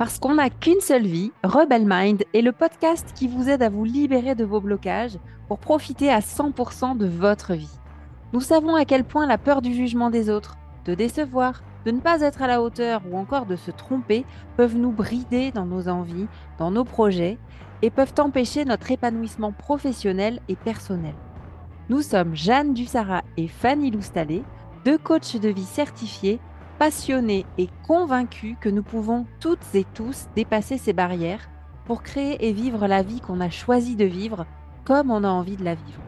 Parce qu'on n'a qu'une seule vie, Rebel Mind est le podcast qui vous aide à vous libérer de vos blocages pour profiter à 100% de votre vie. Nous savons à quel point la peur du jugement des autres, de décevoir, de ne pas être à la hauteur ou encore de se tromper peuvent nous brider dans nos envies, dans nos projets et peuvent empêcher notre épanouissement professionnel et personnel. Nous sommes Jeanne Dussara et Fanny Loustalé, deux coachs de vie certifiés passionnés et convaincus que nous pouvons toutes et tous dépasser ces barrières pour créer et vivre la vie qu'on a choisi de vivre comme on a envie de la vivre.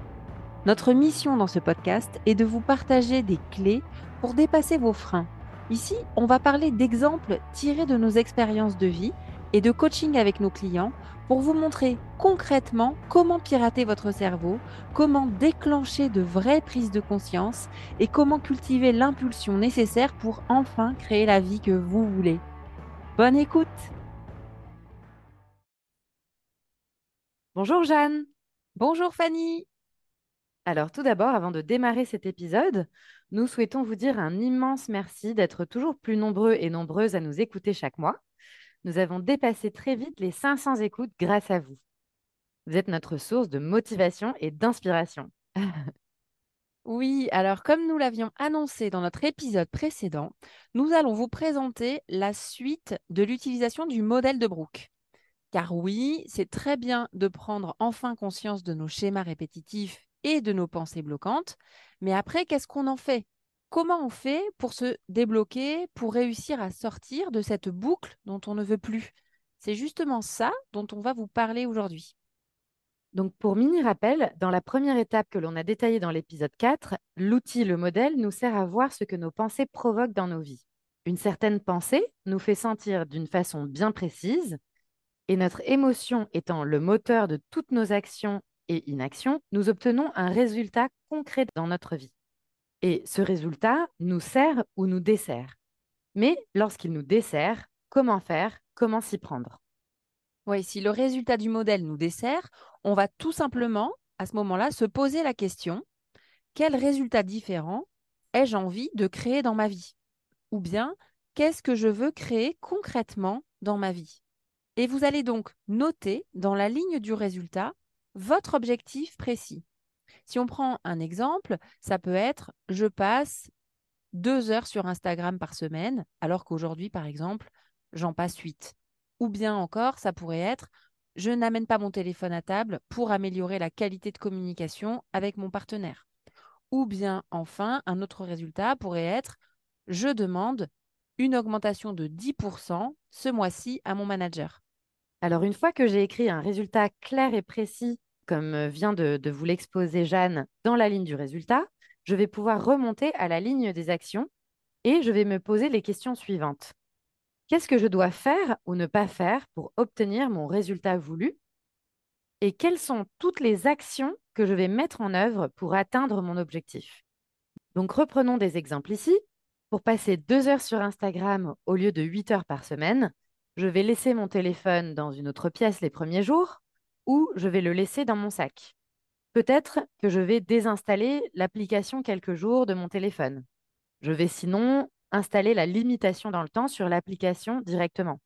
Notre mission dans ce podcast est de vous partager des clés pour dépasser vos freins. Ici, on va parler d'exemples tirés de nos expériences de vie et de coaching avec nos clients pour vous montrer concrètement comment pirater votre cerveau, comment déclencher de vraies prises de conscience et comment cultiver l'impulsion nécessaire pour enfin créer la vie que vous voulez. Bonne écoute Bonjour Jeanne Bonjour Fanny Alors tout d'abord, avant de démarrer cet épisode, nous souhaitons vous dire un immense merci d'être toujours plus nombreux et nombreuses à nous écouter chaque mois. Nous avons dépassé très vite les 500 écoutes grâce à vous. Vous êtes notre source de motivation et d'inspiration. Oui, alors comme nous l'avions annoncé dans notre épisode précédent, nous allons vous présenter la suite de l'utilisation du modèle de Brooke. Car oui, c'est très bien de prendre enfin conscience de nos schémas répétitifs et de nos pensées bloquantes, mais après, qu'est-ce qu'on en fait? Comment on fait pour se débloquer, pour réussir à sortir de cette boucle dont on ne veut plus? C'est justement ça dont on va vous parler aujourd'hui. Donc, pour mini-rappel, dans la première étape que l'on a détaillée dans l'épisode 4, l'outil, le modèle, nous sert à voir ce que nos pensées provoquent dans nos vies. Une certaine pensée nous fait sentir d'une façon bien précise, et notre émotion étant le moteur de toutes nos actions et inactions, nous obtenons un résultat concret dans notre vie. Et ce résultat nous sert ou nous dessert. Mais lorsqu'il nous dessert, comment faire? Comment s'y prendre? Oui, si le résultat du modèle nous dessert, on va tout simplement, à ce moment-là, se poser la question, quel résultat différent ai-je envie de créer dans ma vie? Ou bien, qu'est-ce que je veux créer concrètement dans ma vie? Et vous allez donc noter dans la ligne du résultat votre objectif précis. Si on prend un exemple, ça peut être je passe deux heures sur Instagram par semaine, alors qu'aujourd'hui, par exemple, j'en passe huit. Ou bien encore, ça pourrait être je n'amène pas mon téléphone à table pour améliorer la qualité de communication avec mon partenaire. Ou bien enfin, un autre résultat pourrait être je demande une augmentation de 10% ce mois-ci à mon manager. Alors une fois que j'ai écrit un résultat clair et précis comme euh, vient de, vous l'exposer Jeanne, dans la ligne du résultat, je vais pouvoir remonter à la ligne des actions et je vais me poser les questions suivantes. Qu'est-ce que je dois faire ou ne pas faire pour obtenir mon résultat voulu? Et quelles sont toutes les actions que je vais mettre en œuvre pour atteindre mon objectif? Donc reprenons des exemples ici. Pour passer deux heures sur Instagram au lieu de huit heures par semaine, je vais laisser mon téléphone dans une autre pièce les premiers jours ou je vais le laisser dans mon sac. Peut-être que je vais désinstaller l'application quelques jours de mon téléphone. Je vais sinon installer la limitation dans le temps sur l'application directement.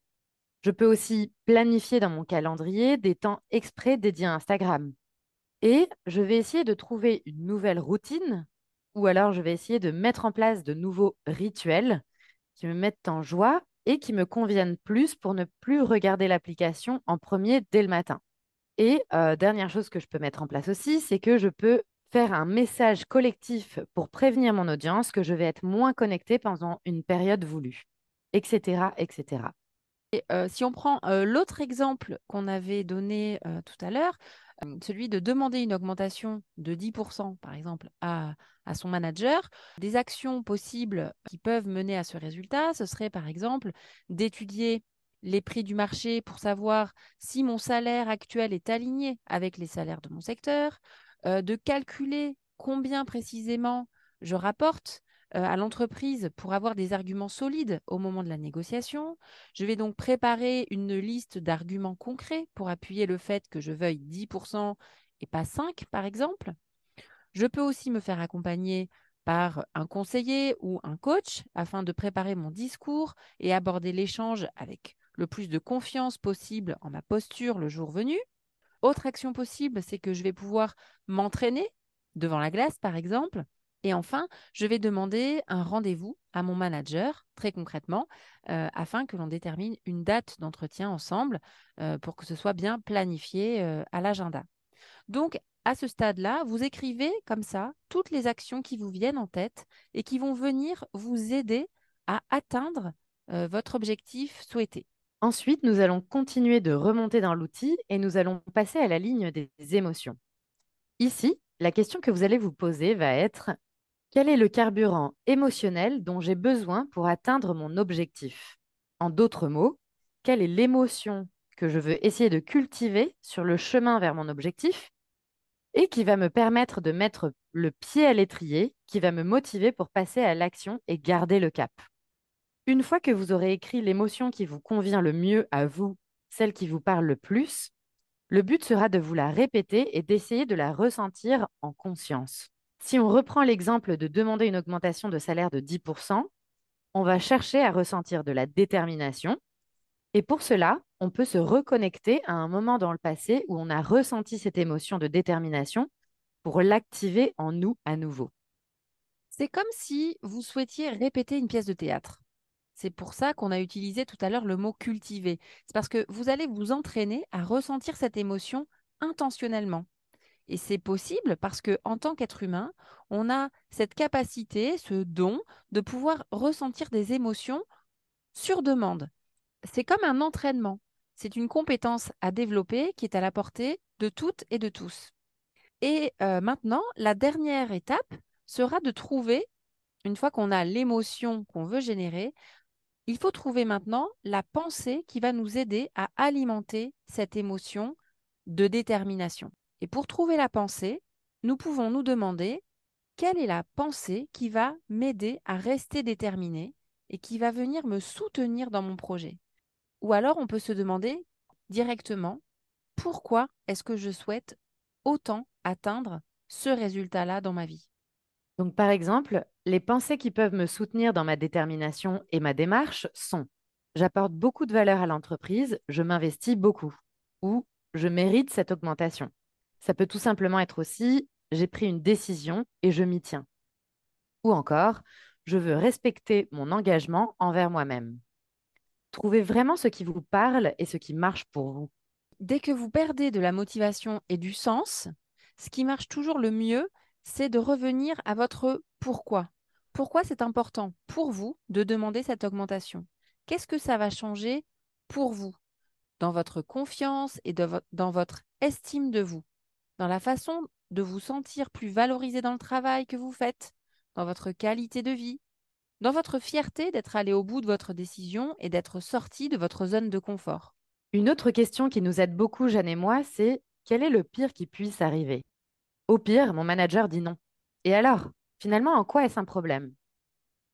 Je peux aussi planifier dans mon calendrier des temps exprès dédiés à Instagram. Et je vais essayer de trouver une nouvelle routine ou alors je vais essayer de mettre en place de nouveaux rituels qui me mettent en joie et qui me conviennent plus pour ne plus regarder l'application en premier dès le matin. Et dernière chose que je peux mettre en place aussi, c'est que je peux faire un message collectif pour prévenir mon audience que je vais être moins connectée pendant une période voulue, etc. etc. Et, si on prend l'autre exemple qu'on avait donné tout à l'heure, celui de demander une augmentation de 10%, par exemple, à, à, son manager, des actions possibles qui peuvent mener à ce résultat, ce serait par exemple d'étudier les prix du marché pour savoir si mon salaire actuel est aligné avec les salaires de mon secteur, euh, de calculer combien précisément je rapporte euh, à l'entreprise pour avoir des arguments solides au moment de la négociation. Je vais donc préparer une liste d'arguments concrets pour appuyer le fait que je veuille 10% et pas 5 par exemple. Je peux aussi me faire accompagner par un conseiller ou un coach afin de préparer mon discours et aborder l'échange avec le plus de confiance possible en ma posture le jour venu. Autre action possible, c'est que je vais pouvoir m'entraîner devant la glace, par exemple. Et enfin, je vais demander un rendez-vous à mon manager, très concrètement, euh, afin que l'on détermine une date d'entretien ensemble euh, pour que ce soit bien planifié euh, à l'agenda. Donc, à ce stade-là, vous écrivez comme ça toutes les actions qui vous viennent en tête et qui vont venir vous aider à atteindre votre objectif souhaité. Ensuite, nous allons continuer de remonter dans l'outil et nous allons passer à la ligne des émotions. Ici, la question que vous allez vous poser va être quel est le carburant émotionnel dont j'ai besoin pour atteindre mon objectif? En d'autres mots, quelle est l'émotion que je veux essayer de cultiver sur le chemin vers mon objectif et qui va me permettre de mettre le pied à l'étrier, qui va me motiver pour passer à l'action et garder le cap? Une fois que vous aurez écrit l'émotion qui vous convient le mieux à vous, celle qui vous parle le plus, le but sera de vous la répéter et d'essayer de la ressentir en conscience. Si on reprend l'exemple de demander une augmentation de salaire de 10%, on va chercher à ressentir de la détermination. Et pour cela, on peut se reconnecter à un moment dans le passé où on a ressenti cette émotion de détermination pour l'activer en nous à nouveau. C'est comme si vous souhaitiez répéter une pièce de théâtre. C'est pour ça qu'on a utilisé tout à l'heure le mot cultiver. C'est parce que vous allez vous entraîner à ressentir cette émotion intentionnellement. Et c'est possible parce que en tant qu'être humain, on a cette capacité, ce don de pouvoir ressentir des émotions sur demande. C'est comme un entraînement. C'est une compétence à développer qui est à la portée de toutes et de tous. Et euh, maintenant, la dernière étape sera de trouver, une fois qu'on a l'émotion qu'on veut générer, il faut trouver maintenant la pensée qui va nous aider à alimenter cette émotion de détermination. Et pour trouver la pensée, nous pouvons nous demander quelle est la pensée qui va m'aider à rester déterminé et qui va venir me soutenir dans mon projet. Ou alors on peut se demander directement pourquoi est-ce que je souhaite autant atteindre ce résultat-là dans ma vie? Donc, par exemple, les pensées qui peuvent me soutenir dans ma détermination et ma démarche sont j'apporte beaucoup de valeur à l'entreprise, je m'investis beaucoup, ou je mérite cette augmentation. Ça peut tout simplement être aussi j'ai pris une décision et je m'y tiens. Ou encore, je veux respecter mon engagement envers moi-même. Trouvez vraiment ce qui vous parle et ce qui marche pour vous. Dès que vous perdez de la motivation et du sens, ce qui marche toujours le mieux, c'est de revenir à votre pourquoi. Pourquoi c'est important pour vous de demander cette augmentation? Qu'est-ce que ça va changer pour vous? Dans votre confiance et dans votre estime de vous, dans la façon de vous sentir plus valorisé dans le travail que vous faites, dans votre qualité de vie, dans votre fierté d'être allé au bout de votre décision et d'être sorti de votre zone de confort? Une autre question qui nous aide beaucoup, Jeanne et moi, c'est quel est le pire qui puisse arriver? Au pire, mon manager dit non. Et alors, finalement, en quoi est-ce un problème?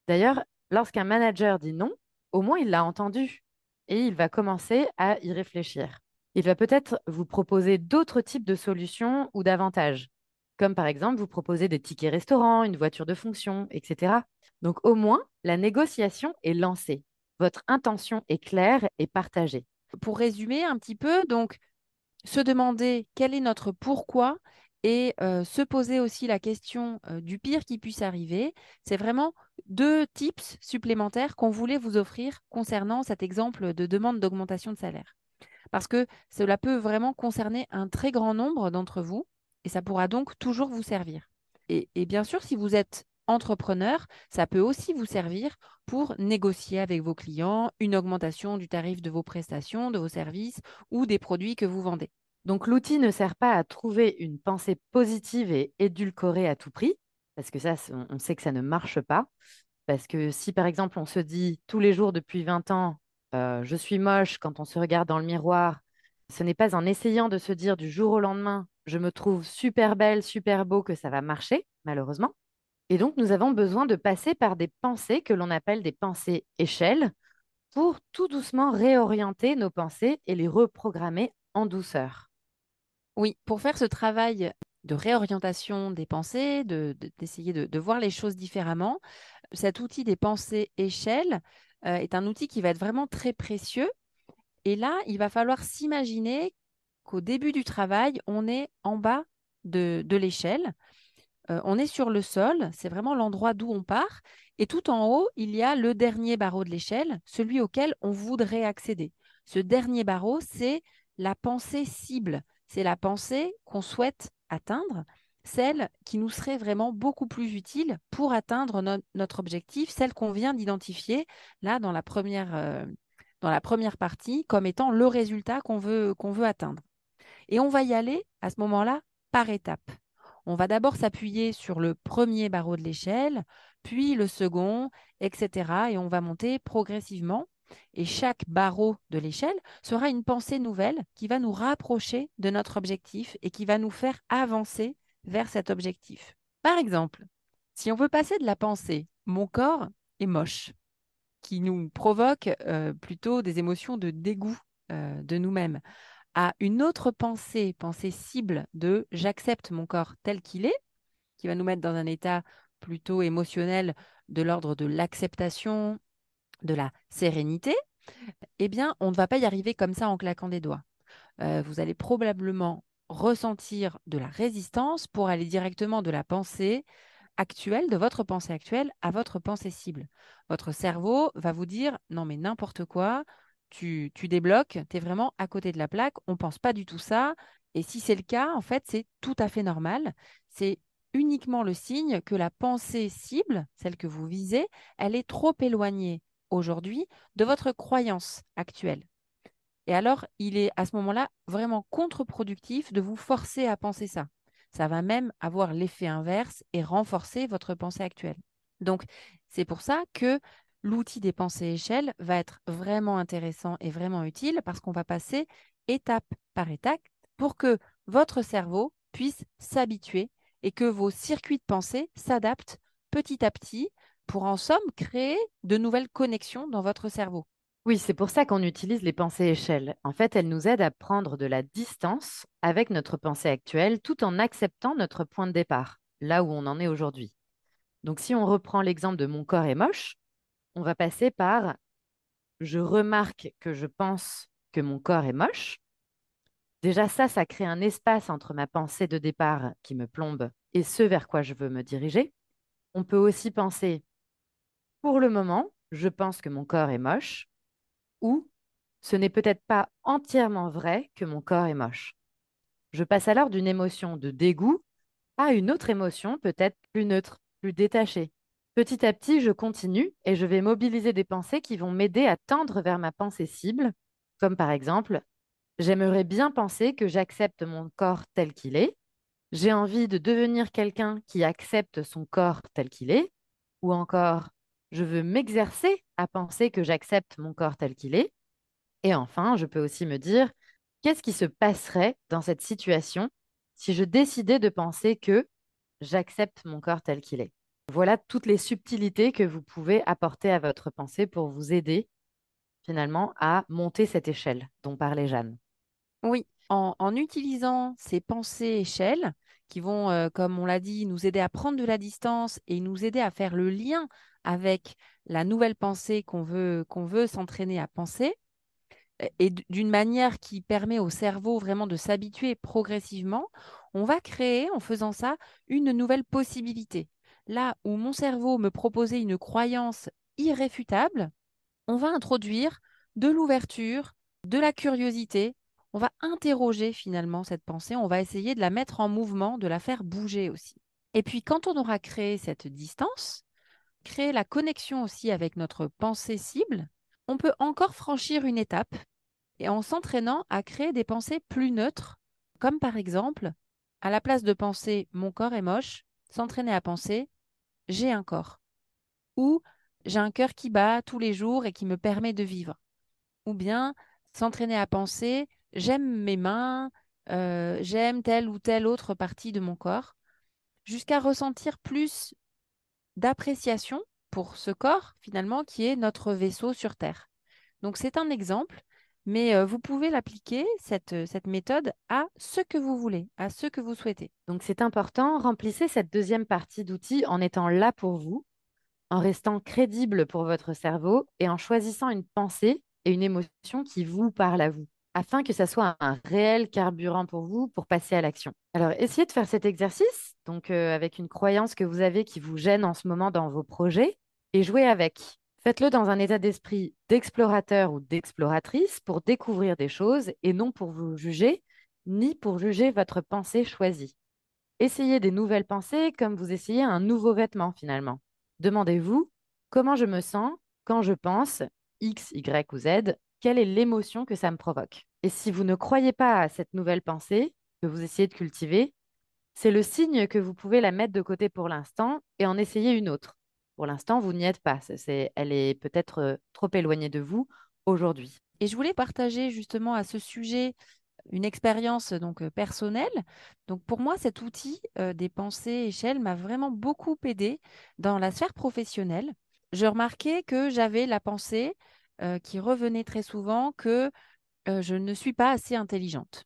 D'ailleurs, lorsqu'un manager dit non, au moins il l'a entendu et il va commencer à y réfléchir. Il va peut-être vous proposer d'autres types de solutions ou d'avantages, comme par exemple vous proposer des tickets restaurants, une voiture de fonction, etc. Donc au moins, la négociation est lancée. Votre intention est claire et partagée. Pour résumer un petit peu, donc se demander quel est notre pourquoi et se poser aussi la question du pire qui puisse arriver. C'est vraiment deux tips supplémentaires qu'on voulait vous offrir concernant cet exemple de demande d'augmentation de salaire. Parce que cela peut vraiment concerner un très grand nombre d'entre vous et ça pourra donc toujours vous servir. Et, et, bien sûr, si vous êtes entrepreneur, ça peut aussi vous servir pour négocier avec vos clients une augmentation du tarif de vos prestations, de vos services ou des produits que vous vendez. Donc l'outil ne sert pas à trouver une pensée positive et édulcorée à tout prix, parce que ça, on sait que ça ne marche pas. Parce que si par exemple on se dit tous les jours depuis 20 ans, euh, je suis moche quand on se regarde dans le miroir, ce n'est pas en essayant de se dire du jour au lendemain, je me trouve super belle, super beau que ça va marcher, malheureusement. Et donc nous avons besoin de passer par des pensées que l'on appelle des pensées échelles pour tout doucement réorienter nos pensées et les reprogrammer en douceur. Oui, pour faire ce travail de réorientation des pensées, d'essayer de, voir les choses différemment, cet outil des pensées échelles euh, est un outil qui va être vraiment très précieux Et là, il va falloir s'imaginer qu'au début du travail, on est en bas de, de l'échelle. Euh, on est sur le sol, c'est vraiment l'endroit d'où on part. Et tout en haut, il y a le dernier barreau de l'échelle, celui auquel on voudrait accéder. Ce dernier barreau, c'est la pensée cible. C'est la pensée qu'on souhaite atteindre, celle qui nous serait vraiment beaucoup plus utile pour atteindre notre objectif, celle qu'on vient d'identifier là dans la première, euh, partie comme étant le résultat qu'on veut atteindre. Et on va y aller à ce moment-là par étapes. On va d'abord s'appuyer sur le premier barreau de l'échelle, puis le second, etc. Et on va monter progressivement. Et chaque barreau de l'échelle sera une pensée nouvelle qui va nous rapprocher de notre objectif et qui va nous faire avancer vers cet objectif. Par exemple, si on veut passer de la pensée mon corps est moche, qui nous provoque euh, plutôt des émotions de dégoût euh, de nous-mêmes, à une autre pensée, pensée cible de j'accepte mon corps tel qu'il est, qui va nous mettre dans un état plutôt émotionnel de l'ordre de l'acceptation, de la sérénité, eh bien, on ne va pas y arriver comme ça en claquant des doigts. Euh, vous allez probablement ressentir de la résistance pour aller directement de la pensée actuelle, de votre pensée actuelle, à votre pensée cible. Votre cerveau va vous dire non mais n'importe quoi, tu, tu débloques, tu es vraiment à côté de la plaque, on ne pense pas du tout ça. Et si c'est le cas, en fait, c'est tout à fait normal. C'est uniquement le signe que la pensée cible, celle que vous visez, elle est trop éloignée aujourd'hui de votre croyance actuelle. Et alors, il est à ce moment-là vraiment contre-productif de vous forcer à penser ça. Ça va même avoir l'effet inverse et renforcer votre pensée actuelle. Donc, c'est pour ça que l'outil des pensées échelles va être vraiment intéressant et vraiment utile parce qu'on va passer étape par étape pour que votre cerveau puisse s'habituer et que vos circuits de pensée s'adaptent petit à petit pour en somme créer de nouvelles connexions dans votre cerveau. Oui, c'est pour ça qu'on utilise les pensées échelles. En fait, elles nous aident à prendre de la distance avec notre pensée actuelle tout en acceptant notre point de départ, là où on en est aujourd'hui. Donc si on reprend l'exemple de mon corps est moche, on va passer par je remarque que je pense que mon corps est moche. Déjà ça, ça crée un espace entre ma pensée de départ qui me plombe et ce vers quoi je veux me diriger. On peut aussi penser, pour le moment, je pense que mon corps est moche, ou ce n'est peut-être pas entièrement vrai que mon corps est moche. Je passe alors d'une émotion de dégoût à une autre émotion peut-être plus neutre, plus détachée. Petit à petit, je continue et je vais mobiliser des pensées qui vont m'aider à tendre vers ma pensée cible, comme par exemple, j'aimerais bien penser que j'accepte mon corps tel qu'il est, j'ai envie de devenir quelqu'un qui accepte son corps tel qu'il est, ou encore, je veux m'exercer à penser que j'accepte mon corps tel qu'il est. Et enfin, je peux aussi me dire, qu'est-ce qui se passerait dans cette situation si je décidais de penser que j'accepte mon corps tel qu'il est? Voilà toutes les subtilités que vous pouvez apporter à votre pensée pour vous aider finalement à monter cette échelle dont parlait Jeanne. Oui, en, utilisant ces pensées échelles qui vont, euh, comme on l'a dit, nous aider à prendre de la distance et nous aider à faire le lien avec la nouvelle pensée qu'on veut, qu'on veut s'entraîner à penser, et d'une manière qui permet au cerveau vraiment de s'habituer progressivement, on va créer en faisant ça une nouvelle possibilité. Là où mon cerveau me proposait une croyance irréfutable, on va introduire de l'ouverture, de la curiosité. On va interroger finalement cette pensée, on va essayer de la mettre en mouvement, de la faire bouger aussi. Et puis quand on aura créé cette distance, créer la connexion aussi avec notre pensée cible, on peut encore franchir une étape et en s'entraînant à créer des pensées plus neutres, comme par exemple, à la place de penser mon corps est moche, s'entraîner à penser j'ai un corps ou j'ai un cœur qui bat tous les jours et qui me permet de vivre. Ou bien s'entraîner à penser j'aime mes mains, euh, j'aime telle ou telle autre partie de mon corps, jusqu'à ressentir plus d'appréciation pour ce corps finalement qui est notre vaisseau sur Terre. Donc c'est un exemple mais euh, vous pouvez l'appliquer, cette, euh, cette méthode, à ce que vous voulez, à ce que vous souhaitez. Donc c'est important, remplissez cette deuxième partie d'outils en étant là pour vous, en restant crédible pour votre cerveau et en choisissant une pensée et une émotion qui vous parle à vous afin que ça soit un réel carburant pour vous pour passer à l'action. Alors, essayez de faire cet exercice, donc euh, avec une croyance que vous avez qui vous gêne en ce moment dans vos projets, et jouez avec. Faites-le dans un état d'esprit d'explorateur ou d'exploratrice pour découvrir des choses et non pour vous juger, ni pour juger votre pensée choisie. Essayez des nouvelles pensées comme vous essayez un nouveau vêtement finalement. Demandez-vous comment je me sens quand je pense X, Y ou Z quelle est l'émotion que ça me provoque. Et si vous ne croyez pas à cette nouvelle pensée que vous essayez de cultiver, c'est le signe que vous pouvez la mettre de côté pour l'instant et en essayer une autre. Pour l'instant, vous n'y êtes pas. C'est, elle est peut-être euh, trop éloignée de vous aujourd'hui. Et je voulais partager justement à ce sujet une expérience donc euh, personnelle. Donc pour moi, cet outil euh, des pensées échelles m'a vraiment beaucoup aidé dans la sphère professionnelle. Je remarquais que j'avais la pensée euh, qui revenait très souvent que euh, je ne suis pas assez intelligente.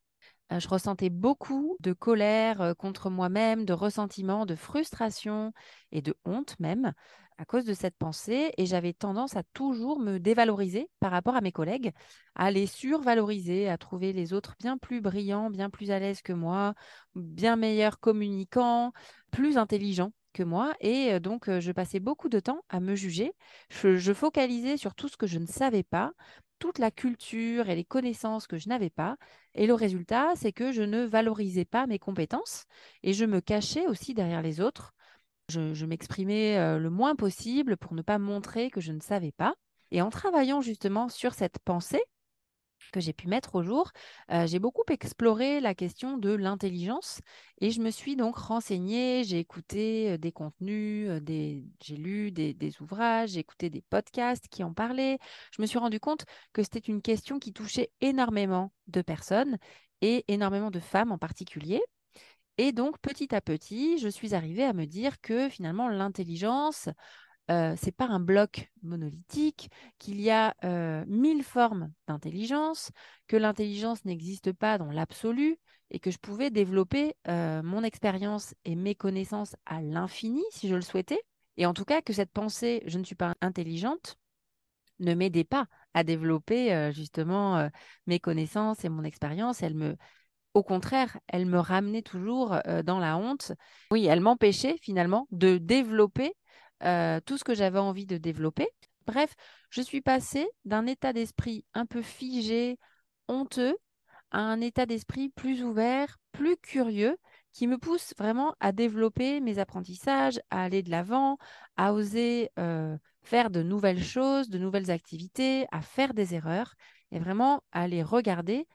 Euh, je ressentais beaucoup de colère contre moi-même, de ressentiment, de frustration et de honte même à cause de cette pensée et j'avais tendance à toujours me dévaloriser par rapport à mes collègues, à les survaloriser, à trouver les autres bien plus brillants, bien plus à l'aise que moi, bien meilleurs communicants, plus intelligents moi. Et donc, je passais beaucoup de temps à me juger. Je, focalisais sur tout ce que je ne savais pas, toute la culture et les connaissances que je n'avais pas. Et le résultat, c'est que je ne valorisais pas mes compétences et je me cachais aussi derrière les autres. je m'exprimais le moins possible pour ne pas montrer que je ne savais pas. Et en travaillant justement sur cette pensée, que j'ai pu mettre au jour, j'ai beaucoup exploré la question de l'intelligence et je me suis donc renseignée, j'ai écouté des contenus, j'ai lu des, des ouvrages, j'ai écouté des podcasts qui en parlaient. Je me suis rendu compte que c'était une question qui touchait énormément de personnes et énormément de femmes en particulier. Et donc, petit à petit, je suis arrivée à me dire que finalement, l'intelligence, euh, c'est pas un bloc monolithique, qu'il y a euh, mille formes d'intelligence, que l'intelligence n'existe pas dans l'absolu et que je pouvais développer euh, mon expérience et mes connaissances à l'infini si je le souhaitais. Et en tout cas, que cette pensée, je ne suis pas intelligente, ne m'aidait pas à développer justement mes connaissances et mon expérience. Elle me, au contraire, elle me ramenait toujours dans la honte. Oui, elle m'empêchait finalement de développer euh, tout ce que j'avais envie de développer. Bref, je suis passée d'un état d'esprit un peu figé, honteux, à un état d'esprit plus ouvert, plus curieux, qui me pousse vraiment à développer mes apprentissages, à aller de l'avant, à oser euh, faire de nouvelles choses, de nouvelles activités, à faire des erreurs et vraiment à les regarder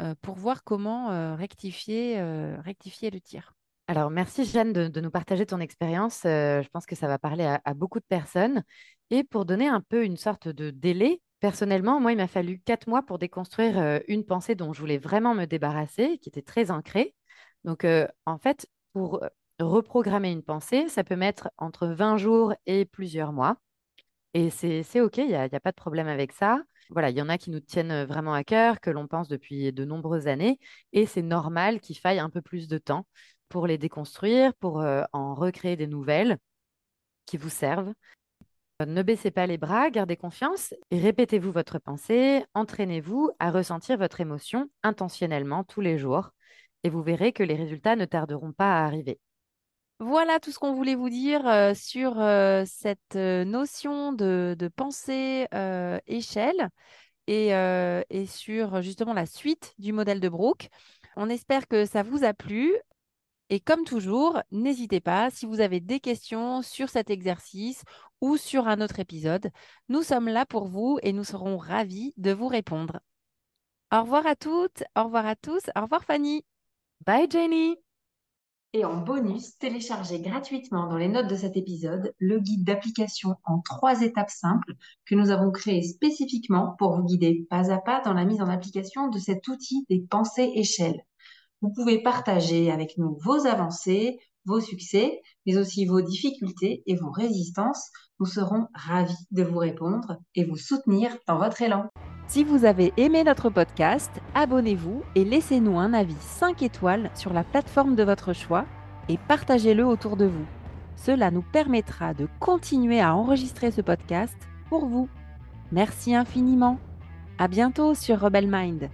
euh, pour voir comment rectifier, rectifier le tir. Alors, merci Jeanne de, nous partager ton expérience. Euh, je pense que ça va parler à, beaucoup de personnes. Et pour donner un peu une sorte de délai, personnellement, moi, il m'a fallu quatre mois pour déconstruire euh, une pensée dont je voulais vraiment me débarrasser, qui était très ancrée. Donc, euh, en fait, pour reprogrammer une pensée, ça peut mettre entre 20 jours et plusieurs mois. Et c'est OK, il n'y a, a, pas de problème avec ça. Voilà, il y en a qui nous tiennent vraiment à cœur, que l'on pense depuis de nombreuses années, et c'est normal qu'il faille un peu plus de temps pour les déconstruire, pour euh, en recréer des nouvelles qui vous servent. Ne baissez pas les bras, gardez confiance et répétez-vous votre pensée, entraînez-vous à ressentir votre émotion intentionnellement tous les jours et vous verrez que les résultats ne tarderont pas à arriver. Voilà tout ce qu'on voulait vous dire euh, sur euh, cette notion de, pensée échelle et, et, sur justement la suite du modèle de Brooke. On espère que ça vous a plu. Et comme toujours, n'hésitez pas, si vous avez des questions sur cet exercice ou sur un autre épisode, nous sommes là pour vous et nous serons ravis de vous répondre. Au revoir à toutes, au revoir à tous, au revoir Fanny. Bye Jenny. Et en bonus, téléchargez gratuitement dans les notes de cet épisode le guide d'application en trois étapes simples que nous avons créé spécifiquement pour vous guider pas à pas dans la mise en application de cet outil des pensées échelles. Vous pouvez partager avec nous vos avancées, vos succès, mais aussi vos difficultés et vos résistances. Nous serons ravis de vous répondre et vous soutenir dans votre élan. Si vous avez aimé notre podcast, abonnez-vous et laissez-nous un avis 5 étoiles sur la plateforme de votre choix et partagez-le autour de vous. Cela nous permettra de continuer à enregistrer ce podcast pour vous. Merci infiniment. À bientôt sur Rebel Mind.